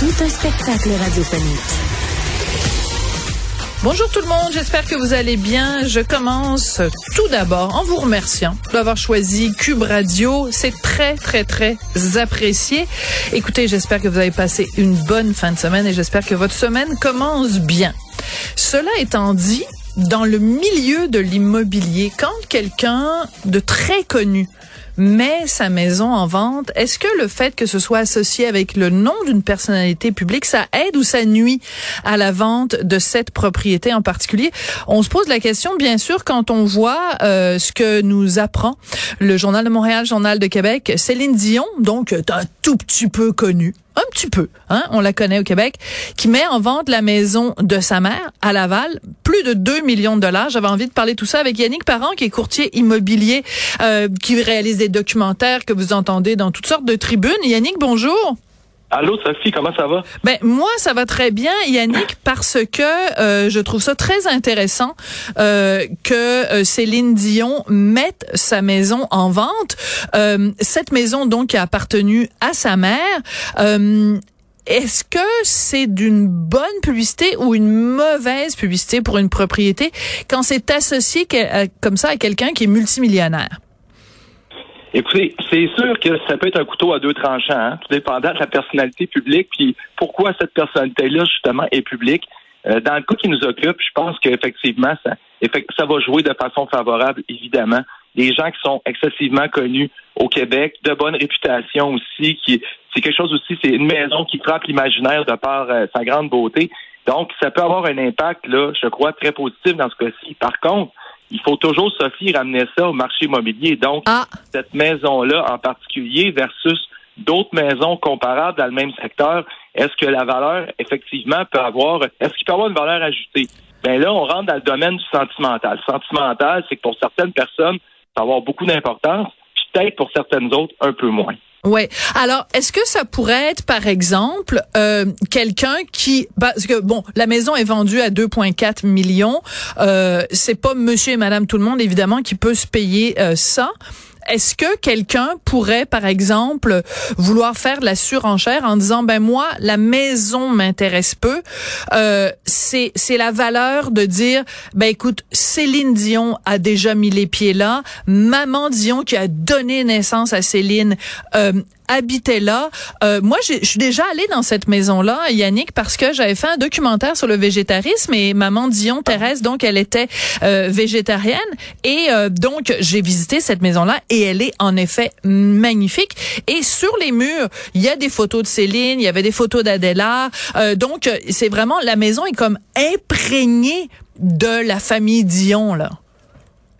Tout un spectacle radiophonique. Bonjour tout le monde, j'espère que vous allez bien. Je commence tout d'abord en vous remerciant d'avoir choisi Cube Radio. C'est très, très, très apprécié. Écoutez, j'espère que vous avez passé une bonne fin de semaine et j'espère que votre semaine commence bien. Cela étant dit, dans le milieu de l'immobilier, quand quelqu'un de très connu met sa maison en vente, est-ce que le fait que ce soit associé avec le nom d'une personnalité publique, ça aide ou ça nuit à la vente de cette propriété en particulier? On se pose la question, bien sûr, quand on voit euh, ce que nous apprend le Journal de Montréal, Journal de Québec, Céline Dion, donc un tout petit peu connue, petit peu, hein, on la connaît au Québec, qui met en vente la maison de sa mère à Laval, plus de 2 millions de dollars. J'avais envie de parler tout ça avec Yannick Parent, qui est courtier immobilier, euh, qui réalise des documentaires que vous entendez dans toutes sortes de tribunes. Yannick, bonjour. Allô Sophie, comment ça va? Ben moi ça va très bien Yannick parce que euh, je trouve ça très intéressant euh, que euh, Céline Dion mette sa maison en vente. cette maison donc qui a appartenu à sa mère. est-ce que c'est d'une bonne publicité ou une mauvaise publicité pour une propriété quand c'est associé comme ça à quelqu'un qui est multimillionnaire? Écoutez, c'est sûr que ça peut être un couteau à deux tranchants, hein, tout dépendant de la personnalité publique, puis pourquoi cette personnalité-là, justement, est publique. Euh, dans le cas qui nous occupe, je pense qu'effectivement, ça, ça va jouer de façon favorable, évidemment. Des gens qui sont excessivement connus au Québec, de bonne réputation aussi, qui c'est quelque chose aussi, c'est une maison qui frappe l'imaginaire de par euh, sa grande beauté. Donc, ça peut avoir un impact, là, je crois, très positif dans ce cas-ci. Par contre, il faut toujours, Sophie, ramener ça au marché immobilier. Donc, ah. cette maison-là en particulier versus d'autres maisons comparables dans le même secteur, est-ce que la valeur, effectivement, peut avoir, est-ce qu'il peut avoir une valeur ajoutée? Ben là, on rentre dans le domaine du sentimental. Sentimental, c'est que pour certaines personnes, ça va avoir beaucoup d'importance, peut-être pour certaines autres, un peu moins. Ouais. Alors, est-ce que ça pourrait être, par exemple, euh, quelqu'un qui, parce que bon, la maison est vendue à 2,4 millions, euh, c'est pas Monsieur et Madame tout le monde évidemment qui peut se payer euh, ça. Est-ce que quelqu'un pourrait, par exemple, vouloir faire de la surenchère en disant, ben moi, la maison m'intéresse peu. Euh, c'est c'est la valeur de dire, ben écoute, Céline Dion a déjà mis les pieds là. Maman Dion qui a donné naissance à Céline euh, habitait là. Euh, moi, je suis déjà allée dans cette maison-là, Yannick, parce que j'avais fait un documentaire sur le végétarisme et maman Dion Thérèse, donc elle était euh, végétarienne et euh, donc j'ai visité cette maison-là et elle est en effet magnifique. Et sur les murs, il y a des photos de Céline, il y avait des photos d'Adela. donc c'est vraiment la maison est comme imprégnée de la famille Dion là.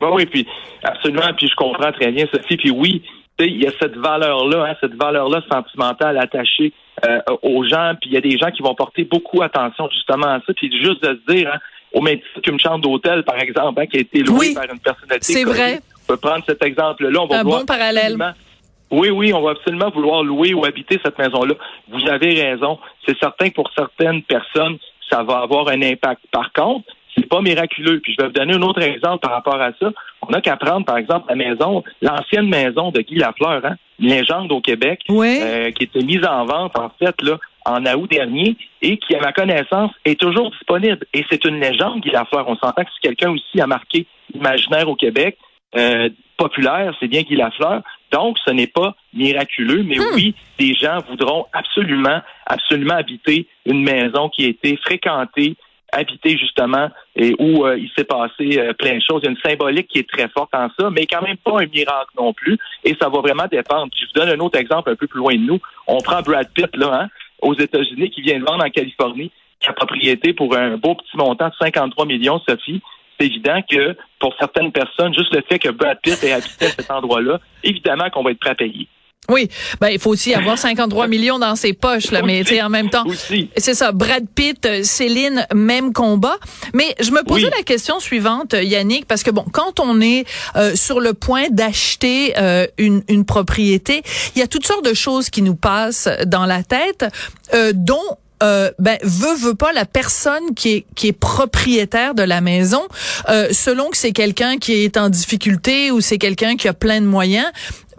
oui, puis absolument, puis je comprends très bien Sophie, puis oui, il y a cette valeur-là, hein, cette valeur-là sentimentale attachée euh, aux gens, puis il y a des gens qui vont porter beaucoup attention justement à ça, puis juste de se dire, hein, au même titre qu'une chambre d'hôtel, par exemple, hein, qui a été louée par une personnalité. C'est vrai. On peut prendre cet exemple-là. On va Un bon parallèle. Oui, oui, on va absolument vouloir louer ou habiter cette maison-là. Vous avez raison. C'est certain que pour certaines personnes, ça va avoir un impact. Par contre, c'est pas miraculeux. Puis je vais vous donner un autre exemple par rapport à ça. On a qu'à prendre, par exemple, la maison, l'ancienne maison de Guy Lafleur, hein, une légende au Québec, euh, qui était mise en vente, en fait, là, en août dernier, et qui, à ma connaissance, est toujours disponible. Et c'est une légende, Guy Lafleur. On s'entend que c'est quelqu'un aussi a marqué l'imaginaire au Québec. Euh, populaire, c'est bien Guy Lafleur. Donc, ce n'est pas miraculeux, mais hmm. oui, des gens voudront absolument, absolument habiter une maison qui a été fréquentée, habité justement et où euh, il s'est passé euh, plein de choses. Il y a une symbolique qui est très forte en ça, mais quand même pas un miracle non plus. Et ça va vraiment dépendre. je vous donne un autre exemple un peu plus loin de nous. On prend Brad Pitt là, hein, aux États-Unis, qui vient de vendre en Californie sa propriété pour un beau petit montant de 53 millions, Sophie. C'est évident que pour certaines personnes, juste le fait que Brad Pitt ait habité cet endroit-là, évidemment qu'on va être prêt à payer. Oui, ben il faut aussi avoir 53 millions dans ses poches là, mais en même temps, c'est ça. Brad Pitt, euh, Céline, même combat. Mais je me posais la question suivante, Yannick, parce que bon, quand on est euh, sur le point d'acheter euh, une, une propriété, il y a toutes sortes de choses qui nous passent dans la tête, dont euh, ben veut veut pas la personne qui est qui est propriétaire de la maison euh, selon que c'est quelqu'un qui est en difficulté ou c'est quelqu'un qui a plein de moyens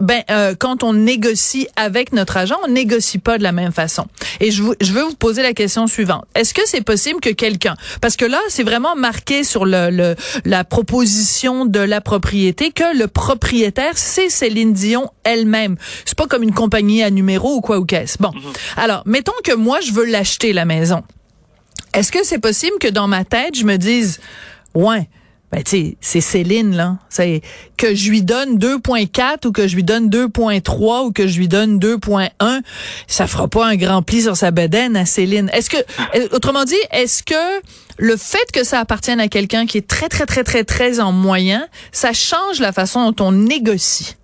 ben euh, quand on négocie avec notre agent, on négocie pas de la même façon. Et je, je veux vous poser la question suivante. Est-ce que c'est possible que quelqu'un parce que là, c'est vraiment marqué sur le, le, la proposition de la propriété que le propriétaire c'est Céline Dion elle-même. C'est pas comme une compagnie à numéro ou quoi ou qu'est-ce. Bon. Mhm. Alors, mettons que moi je veux l'acheter la maison. Est-ce que c'est possible que dans ma tête, je me dise ouais, ben tu c'est Céline là, c'est que je lui donne 2.4 ou que je lui donne 2.3 ou que je lui donne 2.1, ça fera pas un grand pli sur sa bedaine à Céline. Est-ce que euh, autrement dit, est-ce que le fait que ça appartienne à quelqu'un qui est très très très très très en moyen, ça change la façon dont on négocie?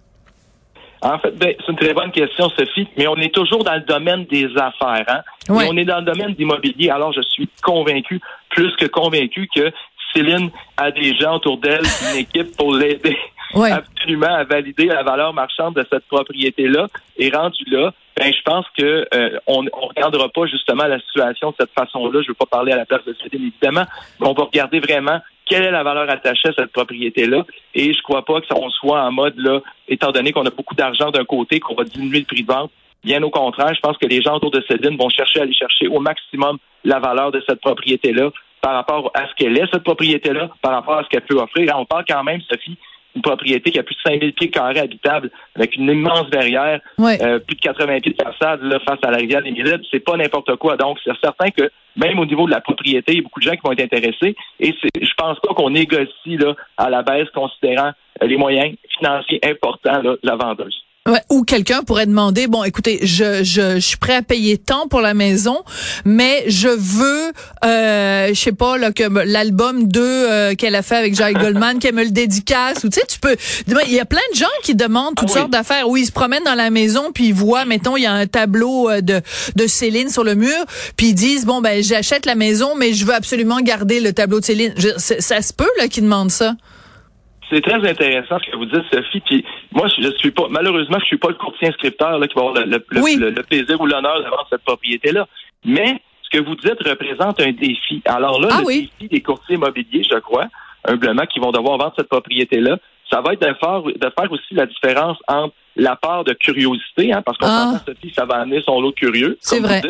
En fait, ben, c'est une très bonne question, Sophie, mais on est toujours dans le domaine des affaires. Hein? on est dans le domaine d'immobilier. Alors, je suis convaincu, plus que convaincu, que Céline a des gens autour d'elle, une équipe pour l'aider absolument à valider la valeur marchande de cette propriété-là. Et rendu là, ben, je pense que euh, on ne regardera pas justement la situation de cette façon-là. Je ne veux pas parler à la place de Céline, évidemment, mais on va regarder vraiment quelle est la valeur attachée à cette propriété-là. Et je ne crois pas qu'on soit en mode, là, étant donné qu'on a beaucoup d'argent d'un côté, qu'on va diminuer le prix de vente. Bien au contraire, je pense que les gens autour de Céline vont chercher à aller chercher au maximum la valeur de cette propriété-là par rapport à ce qu'elle est, cette propriété-là, par rapport à ce qu'elle peut offrir. On parle quand même, Sophie, une propriété qui a plus de 5000 pieds carrés habitables, avec une immense verrière, euh, plus de 80 pieds de façade là, face à la rivière des Millettes. C'est pas n'importe quoi. Donc, c'est certain que même au niveau de la propriété, il y a beaucoup de gens qui vont être intéressés. Et je pense pas qu'on négocie là, à la baisse, considérant les moyens financiers importants de la vendeuse. Ouais, ou quelqu'un pourrait demander bon écoutez je, je, je suis prêt à payer tant pour la maison mais je veux euh, je sais pas là que l'album 2 euh, qu'elle a fait avec Jai Goldman qu'elle me le dédicace ou tu sais tu peux il y a plein de gens qui demandent toutes ah sortes d'affaires. Où ils se promènent dans la maison puis ils voient mettons il y a un tableau euh, de de Céline sur le mur puis ils disent bon ben j'achète la maison mais je veux absolument garder le tableau de Céline. Ça se peut là qu'ils demandent ça? C'est très intéressant ce que vous dites, Sophie. Puis moi, je suis pas, malheureusement, je suis pas le courtier inscripteur là, qui va avoir le, le, plaisir ou l'honneur d'avoir cette propriété-là. Mais ce que vous dites représente un défi. Alors là, ah le défi des courtiers immobiliers, je crois, humblement, qui vont devoir vendre cette propriété-là, ça va être de faire, de faire aussi la différence entre la part de curiosité, hein, parce qu'on ah. Sophie, ça va amener son lot curieux. C'est vrai.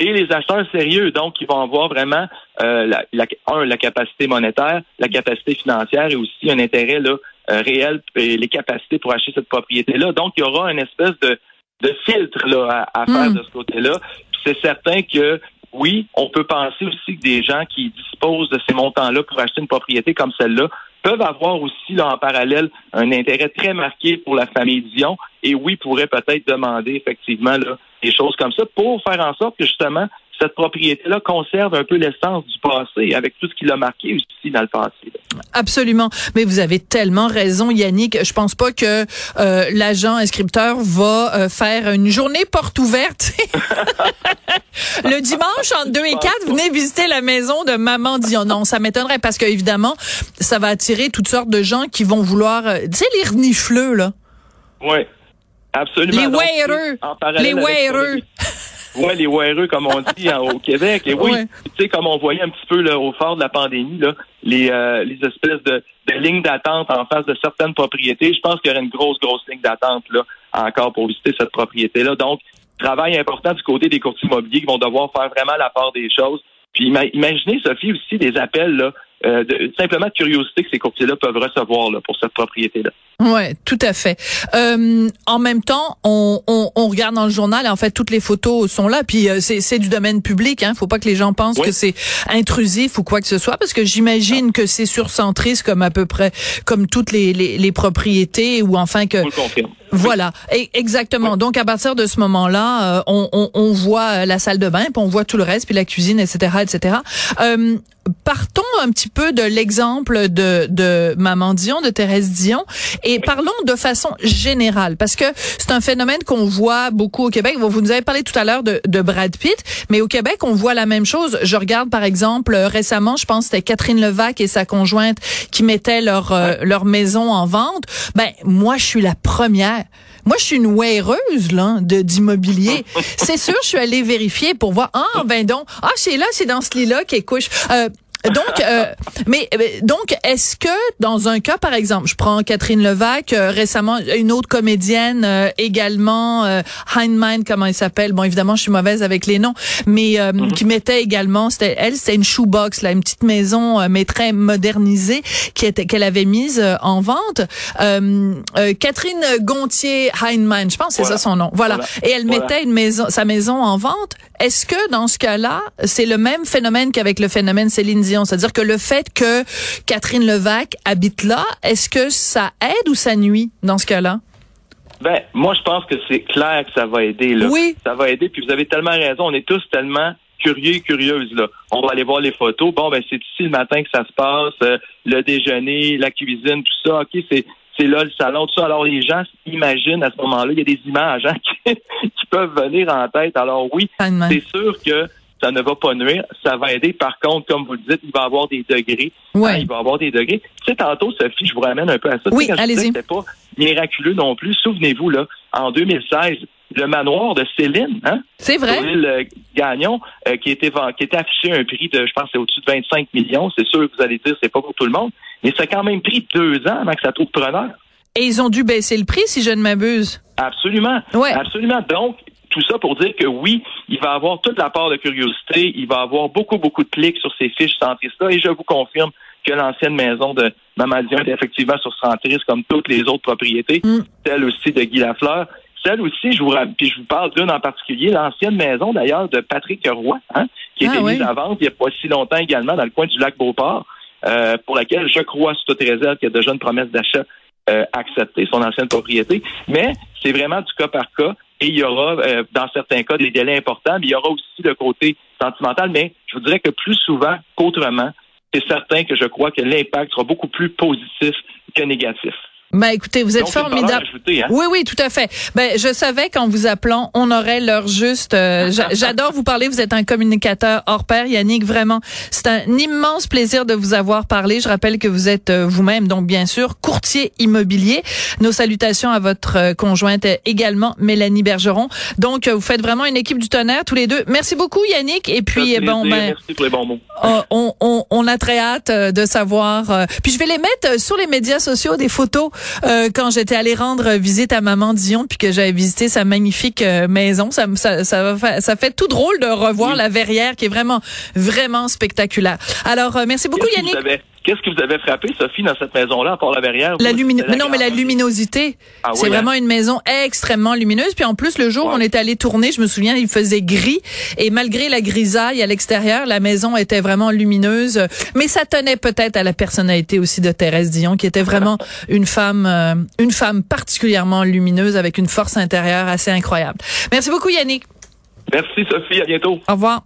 Et les acheteurs sérieux, donc, qui vont avoir vraiment euh, la, la, un, la capacité monétaire, la capacité financière et aussi un intérêt là, euh, réel et les capacités pour acheter cette propriété-là. Donc, il y aura une espèce de, de filtre là, à, faire hmm. de ce côté-là. C'est certain que oui, on peut penser aussi que des gens qui disposent de ces montants-là pour acheter une propriété comme celle-là peuvent avoir aussi là, en parallèle un intérêt très marqué pour la famille Dion et oui, pourraient peut-être demander effectivement là, des choses comme ça pour faire en sorte que justement cette propriété-là conserve un peu l'essence du passé avec tout ce qui l'a marqué aussi dans le passé. Absolument. Mais vous avez tellement raison, Yannick. Je pense pas que euh, l'agent inscripteur va euh, faire une journée porte ouverte. le dimanche, entre 2 et 4, venez visiter la maison de Maman Dion. Non, ça m'étonnerait parce que évidemment, ça va attirer toutes sortes de gens qui vont vouloir... Euh, tu sais, les renifleux, là. Oui. Absolument. Les wearers. Les. Oui, les wearers, comme on dit hein, au Québec. Et oui, tu sais, comme on voyait un petit peu là, au fort de la pandémie, là, les, euh, les espèces de, de lignes d'attente en face de certaines propriétés, je pense qu'il y aurait une grosse, grosse ligne d'attente là encore pour visiter cette propriété-là. Donc, travail important du côté des courtiers immobiliers qui vont devoir faire vraiment la part des choses. Puis imaginez, Sophie, aussi des appels là, euh, de, simplement de curiosité que ces courtiers-là peuvent recevoir là, pour cette propriété-là. Ouais, tout à fait. Euh, en même temps, on, on, on, regarde dans le journal et en fait toutes les photos sont là. Puis euh, c'est du domaine public. Hein. Faut pas que les gens pensent que c'est intrusif ou quoi que ce soit, parce que j'imagine que c'est surcentriste comme à peu près comme toutes les, les, les propriétés ou enfin que. Voilà, et exactement. Donc à partir de ce moment-là, euh, on, on, on, voit la salle de bain, puis on voit tout le reste, puis la cuisine, etc., etc. Euh, partons un petit peu de l'exemple de, de Maman Dion, de Thérèse Dion, et parlons de façon générale, parce que c'est un phénomène qu'on voit beaucoup au Québec. Vous nous avez parlé tout à l'heure de, de Brad Pitt, mais au Québec, on voit la même chose. Je regarde, par exemple, récemment, je pense que c'était Catherine Levac et sa conjointe qui mettaient leur, euh, leur maison en vente. Ben, moi, je suis la première. Moi, je suis une weareuse là de d'immobilier. c'est sûr, je suis allée vérifier pour voir. Ah, ben donc, ah, c'est là, c'est dans ce lit-là qu'elle couche. Euh, donc, euh, mais euh, donc, est-ce que dans un cas, par exemple, je prends Catherine Levac, euh, récemment une autre comédienne également, euh, Heinlein, comment elle s'appelle? Bon, évidemment, je suis mauvaise avec les noms, mais mhm. qui mettait également, c'était elle, c'était une shoebox, là, une petite maison, mais très modernisée, qui était qu'elle avait mise en vente. Catherine Gontier Heinlein, je pense, c'est ça son nom. Voilà. Et elle mettait une maison, sa maison en vente. Est-ce que dans ce cas-là, c'est le même phénomène qu'avec le phénomène Céline c'est-à-dire que le fait que Catherine Levac habite là, est-ce que ça aide ou ça nuit dans ce cas-là? Ben, moi, je pense que c'est clair que ça va aider. Là. Oui. Ça va aider. Puis vous avez tellement raison. On est tous tellement curieux et curieuses. Là. On va aller voir les photos. Bon, ben c'est ici le matin que ça se passe. Euh, le déjeuner, la cuisine, tout ça. OK, c'est c'est là le salon, tout ça. Alors les gens s'imaginent à ce moment-là, il y a des images hein, qui, peuvent venir en tête. Alors oui, c'est sûr que ça ne va pas nuire, ça va aider. Par contre, comme vous le dites, il va y avoir des degrés. Ouais. il va y avoir des degrés. Tu sais, tantôt, Sophie, je vous ramène un peu à ça. Oui, allez-y. C'était pas miraculeux non plus. Souvenez-vous, là, en 2016, le manoir de Céline, hein? C'est vrai. Euh, Gagnon, euh, qui était qui était affiché un prix de, je pense, c'est au-dessus de 25 millions. C'est sûr que vous allez dire, c'est pas pour tout le monde, mais ça a quand même pris deux ans avant que ça trouve preneur. Et ils ont dû baisser le prix, si je ne m'abuse. Absolument. Ouais. Absolument. Donc, tout ça pour dire que oui, il va avoir toute la part de curiosité, il va avoir beaucoup, beaucoup de clics sur ces fiches centristes-là, et je vous confirme que l'ancienne maison de Mamadion est effectivement sur centriste comme toutes les autres propriétés, mm. celle aussi de Guy Lafleur. Celle aussi, je vous, puis je vous parle d'une en particulier, l'ancienne maison d'ailleurs de Patrick Roy, hein, qui a été ah mise à vente il n'y a pas si longtemps également dans le coin du lac Beauport, euh, pour laquelle je crois, sous toute réserve, qu'il y a déjà une promesse d'achat euh, acceptée, son ancienne propriété. Mais c'est vraiment du cas par cas et il y aura, euh, dans certains cas, des délais importants, mais il y aura aussi le côté sentimental, mais je vous dirais que plus souvent qu'autrement, c'est certain que je crois que l'impact sera beaucoup plus positif que négatif. Ben écoutez, vous êtes formidable. Hein? Oui, oui, tout à fait. Ben je savais qu'en vous appelant, on aurait l'heure juste. Euh, j'adore vous parler. Vous êtes un communicateur hors pair, Yannick. Vraiment, c'est un immense plaisir de vous avoir parlé. Je rappelle que vous êtes euh, vous-même, donc bien sûr, courtier immobilier. Nos salutations à votre euh, conjointe également, Mélanie Bergeron. Donc vous faites vraiment une équipe du tonnerre tous les deux. Merci beaucoup, Yannick. Et puis bon, ben, merci pour les bons mots. On, on, on a très hâte de savoir. puis je vais les mettre sur les médias sociaux des photos euh, quand j'étais allée rendre visite à maman Dion puis que j'avais visité sa magnifique euh, maison. Ça, ça, ça, ça, fait tout drôle de revoir la verrière qui est vraiment, vraiment spectaculaire. Alors, euh, merci beaucoup Yannick. Qu'est-ce que vous avez frappé, Sophie, dans cette maison-là, à la verrière? La luminosité. non, mais la luminosité. Ah c'est vraiment hein? une maison extrêmement lumineuse. Puis en plus, le jour où on est allé tourner, je me souviens, il faisait gris. Et malgré la grisaille à l'extérieur, la maison était vraiment lumineuse. Mais ça tenait peut-être à la personnalité aussi de Thérèse Dion, qui était vraiment une femme, euh, une femme particulièrement lumineuse avec une force intérieure assez incroyable. Merci beaucoup, Yannick. Merci, Sophie. À bientôt. Au revoir.